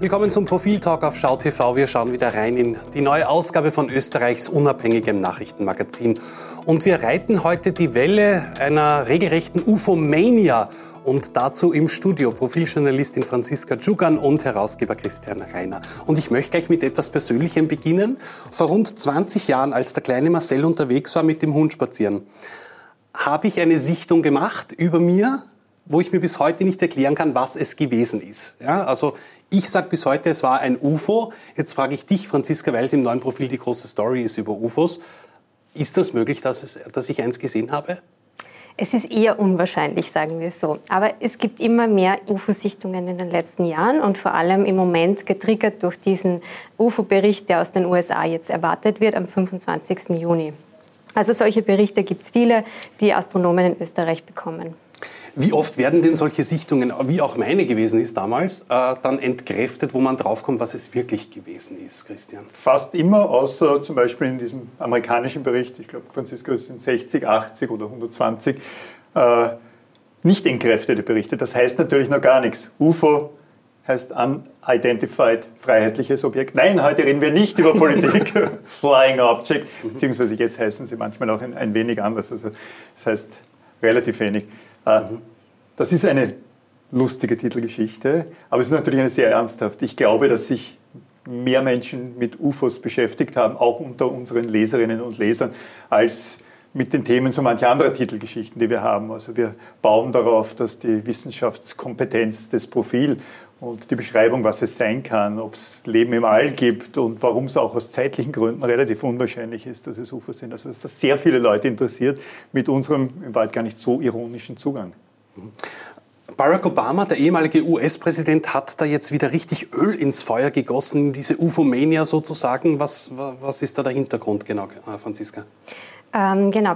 Willkommen zum Profil-Talk auf Schau TV. Wir schauen wieder rein in die neue Ausgabe von Österreichs unabhängigem Nachrichtenmagazin. Und wir reiten heute die Welle einer regelrechten UFO-Mania. Und dazu im Studio Profiljournalistin Franziska Djugan und Herausgeber Christian Reiner. Und ich möchte gleich mit etwas Persönlichem beginnen. Vor rund 20 Jahren, als der kleine Marcel unterwegs war mit dem Hund spazieren, habe ich eine Sichtung gemacht über mir, wo ich mir bis heute nicht erklären kann, was es gewesen ist. Ja, also ich sage bis heute, es war ein UFO. Jetzt frage ich dich, Franziska, weil es im neuen Profil die große Story ist über UFOs. Ist das möglich, dass, es, dass ich eins gesehen habe? Es ist eher unwahrscheinlich, sagen wir so. Aber es gibt immer mehr UFO-Sichtungen in den letzten Jahren und vor allem im Moment getriggert durch diesen UFO-Bericht, der aus den USA jetzt erwartet wird am 25. Juni. Also solche Berichte gibt es viele, die Astronomen in Österreich bekommen. Wie oft werden denn solche Sichtungen, wie auch meine gewesen ist damals, äh, dann entkräftet, wo man draufkommt, was es wirklich gewesen ist, Christian? Fast immer, außer zum Beispiel in diesem amerikanischen Bericht, ich glaube, Franziska, es sind 60, 80 oder 120, äh, nicht entkräftete Berichte. Das heißt natürlich noch gar nichts. UFO heißt Unidentified Freiheitliches Objekt. Nein, heute reden wir nicht über Politik, Flying Object, beziehungsweise jetzt heißen sie manchmal auch ein, ein wenig anders. Also das heißt relativ wenig. Äh, das ist eine lustige Titelgeschichte, aber es ist natürlich eine sehr ernsthafte. Ich glaube, dass sich mehr Menschen mit UFOs beschäftigt haben, auch unter unseren Leserinnen und Lesern, als mit den Themen so mancher anderer Titelgeschichten, die wir haben. Also wir bauen darauf, dass die Wissenschaftskompetenz, das Profil und die Beschreibung, was es sein kann, ob es Leben im All gibt und warum es auch aus zeitlichen Gründen relativ unwahrscheinlich ist, dass es UFOs sind. Also dass das sehr viele Leute interessiert mit unserem im Wald gar nicht so ironischen Zugang. Barack Obama, der ehemalige US-Präsident, hat da jetzt wieder richtig Öl ins Feuer gegossen, diese UFO-Mania sozusagen. Was, was ist da der Hintergrund genau, Franziska? Ähm, genau,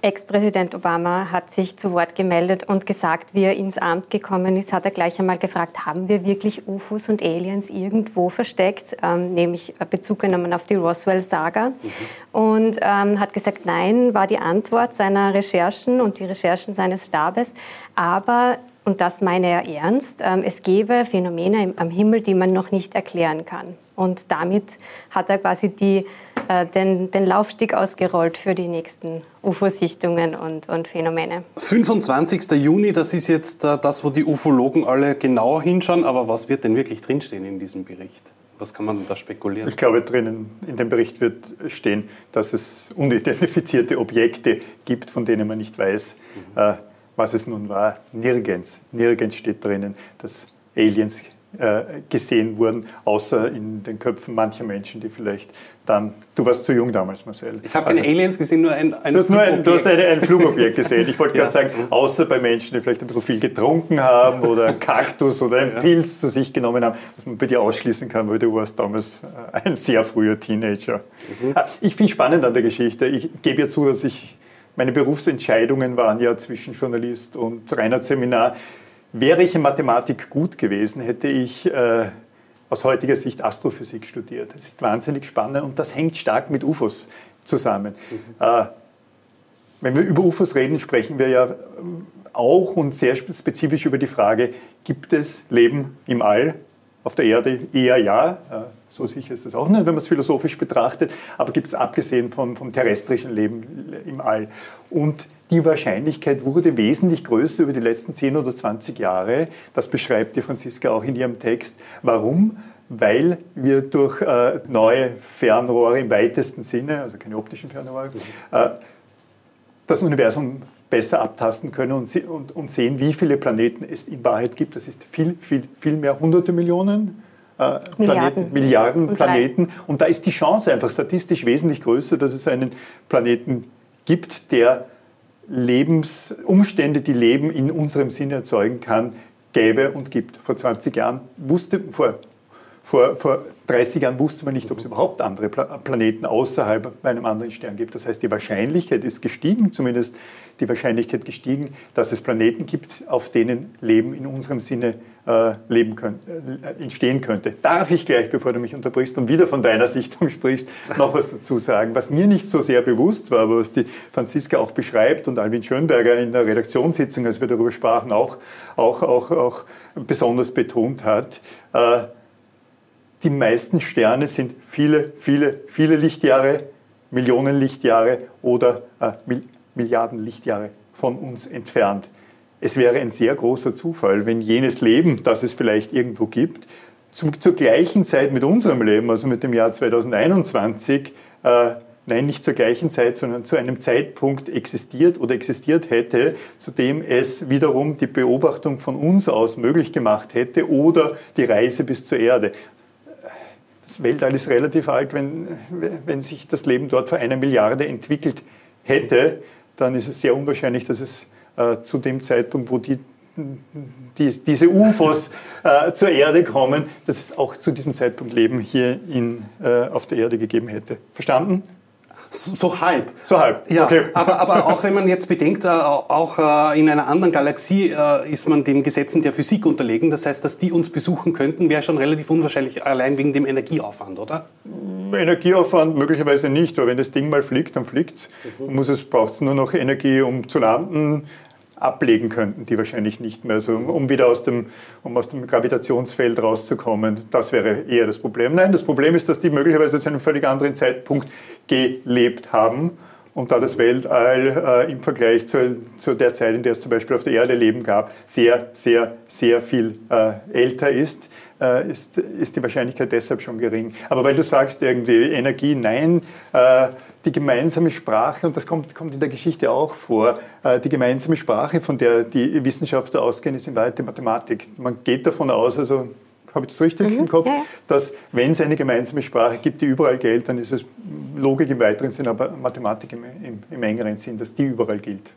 Ex-Präsident Obama hat sich zu Wort gemeldet und gesagt, wie er ins Amt gekommen ist, hat er gleich einmal gefragt, haben wir wirklich UFOs und Aliens irgendwo versteckt, ähm, nämlich Bezug genommen auf die Roswell-Saga. Mhm. Und ähm, hat gesagt, nein, war die Antwort seiner Recherchen und die Recherchen seines Stabes. Aber und das meine er ernst. Ähm, es gäbe Phänomene am Himmel, die man noch nicht erklären kann. Und damit hat er quasi die, äh, den, den Laufstieg ausgerollt für die nächsten UFO-Sichtungen und, und Phänomene. 25. Juni, das ist jetzt äh, das, wo die Ufologen alle genau hinschauen. Aber was wird denn wirklich drinstehen in diesem Bericht? Was kann man da spekulieren? Ich glaube, drinnen in dem Bericht wird stehen, dass es unidentifizierte Objekte gibt, von denen man nicht weiß, mhm. Was es nun war. Nirgends, nirgends steht drinnen, dass Aliens äh, gesehen wurden, außer in den Köpfen mancher Menschen, die vielleicht dann. Du warst zu jung damals, Marcel. Ich habe also, keine Aliens gesehen, nur ein, ein Du hast nur ein, du hast eine, ein Flugobjekt gesehen. Ich wollte ja. gerade sagen, außer bei Menschen, die vielleicht ein bisschen viel getrunken haben oder einen Kaktus oder einen ja. Pilz zu sich genommen haben, was man bei dir ausschließen kann, weil du warst damals äh, ein sehr früher Teenager. Mhm. Ah, ich finde spannend an der Geschichte. Ich gebe ja zu, dass ich meine Berufsentscheidungen waren ja zwischen Journalist und Reinhard-Seminar. Wäre ich in Mathematik gut gewesen, hätte ich äh, aus heutiger Sicht Astrophysik studiert. Das ist wahnsinnig spannend und das hängt stark mit UFOs zusammen. Mhm. Äh, wenn wir über UFOs reden, sprechen wir ja auch und sehr spezifisch über die Frage, gibt es Leben im All? Auf der Erde eher ja. Äh, so sicher ist das auch nicht, wenn man es philosophisch betrachtet. Aber gibt es abgesehen vom, vom terrestrischen Leben im All. Und die Wahrscheinlichkeit wurde wesentlich größer über die letzten 10 oder 20 Jahre. Das beschreibt die Franziska auch in ihrem Text. Warum? Weil wir durch äh, neue Fernrohre im weitesten Sinne, also keine optischen Fernrohre, äh, das Universum besser abtasten können und, und, und, sehen, wie viele Planeten es in Wahrheit gibt. Das ist viel, viel, viel mehr, hunderte Millionen, äh, Planeten, Milliarden und Planeten. Und da ist die Chance einfach statistisch wesentlich größer, dass es einen Planeten gibt, der Lebensumstände, die Leben in unserem Sinne erzeugen kann, gäbe und gibt. Vor 20 Jahren wusste, vor, vor, vor 30 Jahren wusste man nicht, ob es überhaupt andere Planeten außerhalb einem anderen Stern gibt. Das heißt, die Wahrscheinlichkeit ist gestiegen, zumindest die Wahrscheinlichkeit gestiegen, dass es Planeten gibt, auf denen Leben in unserem Sinne äh, leben könnt, äh, entstehen könnte. Darf ich gleich, bevor du mich unterbrichst und wieder von deiner Sichtung sprichst, noch was dazu sagen? Was mir nicht so sehr bewusst war, aber was die Franziska auch beschreibt und Alvin Schönberger in der Redaktionssitzung, als wir darüber sprachen, auch, auch, auch, auch besonders betont hat, äh, die meisten Sterne sind viele, viele, viele Lichtjahre, Millionen Lichtjahre oder äh, Milliarden Lichtjahre von uns entfernt. Es wäre ein sehr großer Zufall, wenn jenes Leben, das es vielleicht irgendwo gibt, zum, zur gleichen Zeit mit unserem Leben, also mit dem Jahr 2021, äh, nein, nicht zur gleichen Zeit, sondern zu einem Zeitpunkt existiert oder existiert hätte, zu dem es wiederum die Beobachtung von uns aus möglich gemacht hätte oder die Reise bis zur Erde. Das Weltall ist relativ alt, wenn, wenn sich das Leben dort vor einer Milliarde entwickelt hätte, dann ist es sehr unwahrscheinlich, dass es äh, zu dem Zeitpunkt, wo die, die diese UFOs äh, zur Erde kommen, dass es auch zu diesem Zeitpunkt Leben hier in, äh, auf der Erde gegeben hätte. Verstanden? So halb. So halb. Ja, okay. aber, aber auch wenn man jetzt bedenkt, äh, auch äh, in einer anderen Galaxie äh, ist man den Gesetzen der Physik unterlegen. Das heißt, dass die uns besuchen könnten, wäre schon relativ unwahrscheinlich, allein wegen dem Energieaufwand, oder? Energieaufwand möglicherweise nicht, aber wenn das Ding mal fliegt, dann fliegt es. Mhm. Braucht es nur noch Energie, um zu landen ablegen könnten, die wahrscheinlich nicht mehr, also um wieder aus dem, um aus dem Gravitationsfeld rauszukommen. Das wäre eher das Problem. Nein, das Problem ist, dass die möglicherweise zu einem völlig anderen Zeitpunkt gelebt haben. Und da das Weltall äh, im Vergleich zu, zu, der Zeit, in der es zum Beispiel auf der Erde Leben gab, sehr, sehr, sehr viel äh, älter ist, äh, ist, ist die Wahrscheinlichkeit deshalb schon gering. Aber weil du sagst irgendwie Energie, nein, äh, die gemeinsame Sprache, und das kommt, kommt in der Geschichte auch vor, äh, die gemeinsame Sprache, von der die Wissenschaftler ausgehen, ist in Wahrheit die Mathematik. Man geht davon aus, also habe ich das richtig mhm, im Kopf, ja. dass wenn es eine gemeinsame Sprache gibt, die überall gilt, dann ist es Logik im weiteren Sinn, aber Mathematik im, im, im engeren Sinn, dass die überall gilt.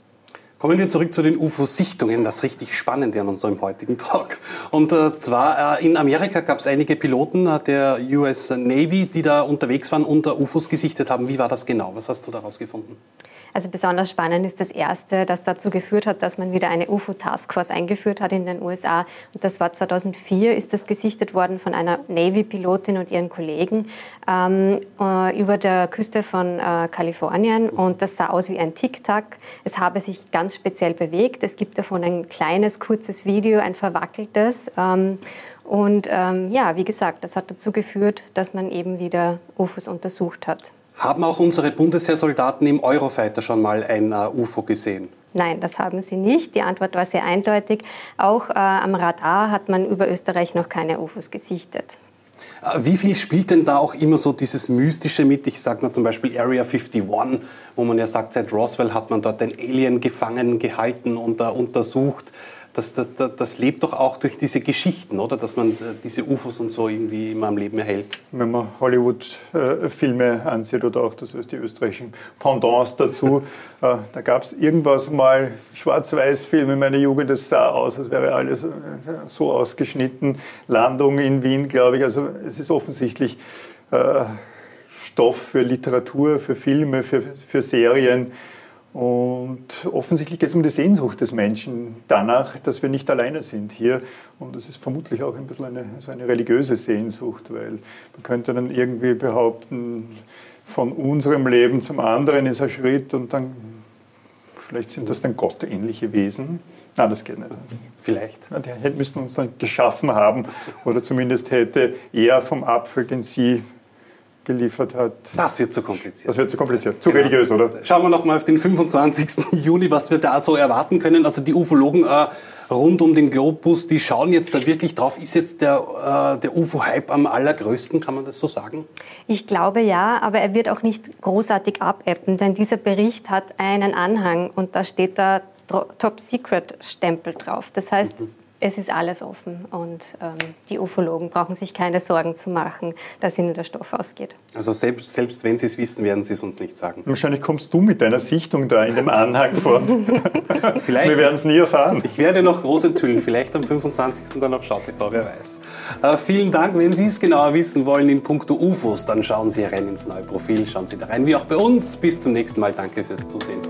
Kommen wir zurück zu den UFO-Sichtungen, das richtig Spannende an unserem heutigen Talk. Und äh, zwar äh, in Amerika gab es einige Piloten äh, der US Navy, die da unterwegs waren und UFOs gesichtet haben. Wie war das genau? Was hast du daraus gefunden? Also besonders spannend ist das erste, das dazu geführt hat, dass man wieder eine UFO-Taskforce eingeführt hat in den USA. Und das war 2004, ist das gesichtet worden von einer Navy-Pilotin und ihren Kollegen ähm, äh, über der Küste von äh, Kalifornien. Und das sah aus wie ein Tic-Tac. Es habe sich ganz speziell bewegt. Es gibt davon ein kleines, kurzes Video, ein verwackeltes. Ähm, und ähm, ja, wie gesagt, das hat dazu geführt, dass man eben wieder UFOs untersucht hat. Haben auch unsere Bundesheersoldaten im Eurofighter schon mal ein uh, UFO gesehen? Nein, das haben sie nicht. Die Antwort war sehr eindeutig. Auch äh, am Radar hat man über Österreich noch keine UFOs gesichtet. Äh, wie viel spielt denn da auch immer so dieses Mystische mit? Ich sage mal zum Beispiel Area 51, wo man ja sagt, seit Roswell hat man dort ein Alien gefangen gehalten und uh, untersucht das, das, das, das, lebt doch auch durch diese Geschichten, oder? Dass man äh, diese UFOs und so irgendwie immer am Leben erhält. Wenn man Hollywood-Filme ansieht oder auch das, die österreichischen Pendants dazu, äh, da gab es irgendwas mal Schwarz-Weiß-Filme in meiner Jugend, das sah aus, als wäre alles äh, so ausgeschnitten. Landung in Wien, glaube ich. Also es ist offensichtlich äh, Stoff für Literatur, für Filme, für, für Serien. Und offensichtlich geht es um die Sehnsucht des Menschen danach, dass wir nicht alleine sind hier. Und das ist vermutlich auch ein bisschen eine, so eine religiöse Sehnsucht, weil man könnte dann irgendwie behaupten, von unserem Leben zum anderen ist ein Schritt und dann, vielleicht sind das dann gottähnliche Wesen. Nein, das geht nicht. Vielleicht. Die müssten uns dann geschaffen haben oder zumindest hätte er vom Apfel, den sie geliefert hat. Das wird zu kompliziert. Das wird zu kompliziert, zu genau. religiös, oder? Schauen wir noch mal auf den 25. Juni, was wir da so erwarten können. Also die Ufologen äh, rund um den Globus, die schauen jetzt da wirklich drauf. Ist jetzt der, äh, der UFO-Hype am allergrößten, kann man das so sagen? Ich glaube ja, aber er wird auch nicht großartig abebben, denn dieser Bericht hat einen Anhang und da steht da Top-Secret-Stempel drauf. Das heißt, mhm es ist alles offen und ähm, die Ufologen brauchen sich keine Sorgen zu machen, dass ihnen der Stoff ausgeht. Also selbst, selbst wenn sie es wissen, werden sie es uns nicht sagen. Wahrscheinlich kommst du mit deiner Sichtung da in dem Anhang vor. vielleicht, Wir werden es nie erfahren. Ich werde noch groß enthüllen, vielleicht am 25. dann auf SchauTV, wer weiß. Äh, vielen Dank. Wenn Sie es genauer wissen wollen in puncto UFOs, dann schauen Sie rein ins neue Profil, schauen Sie da rein, wie auch bei uns. Bis zum nächsten Mal. Danke fürs Zusehen.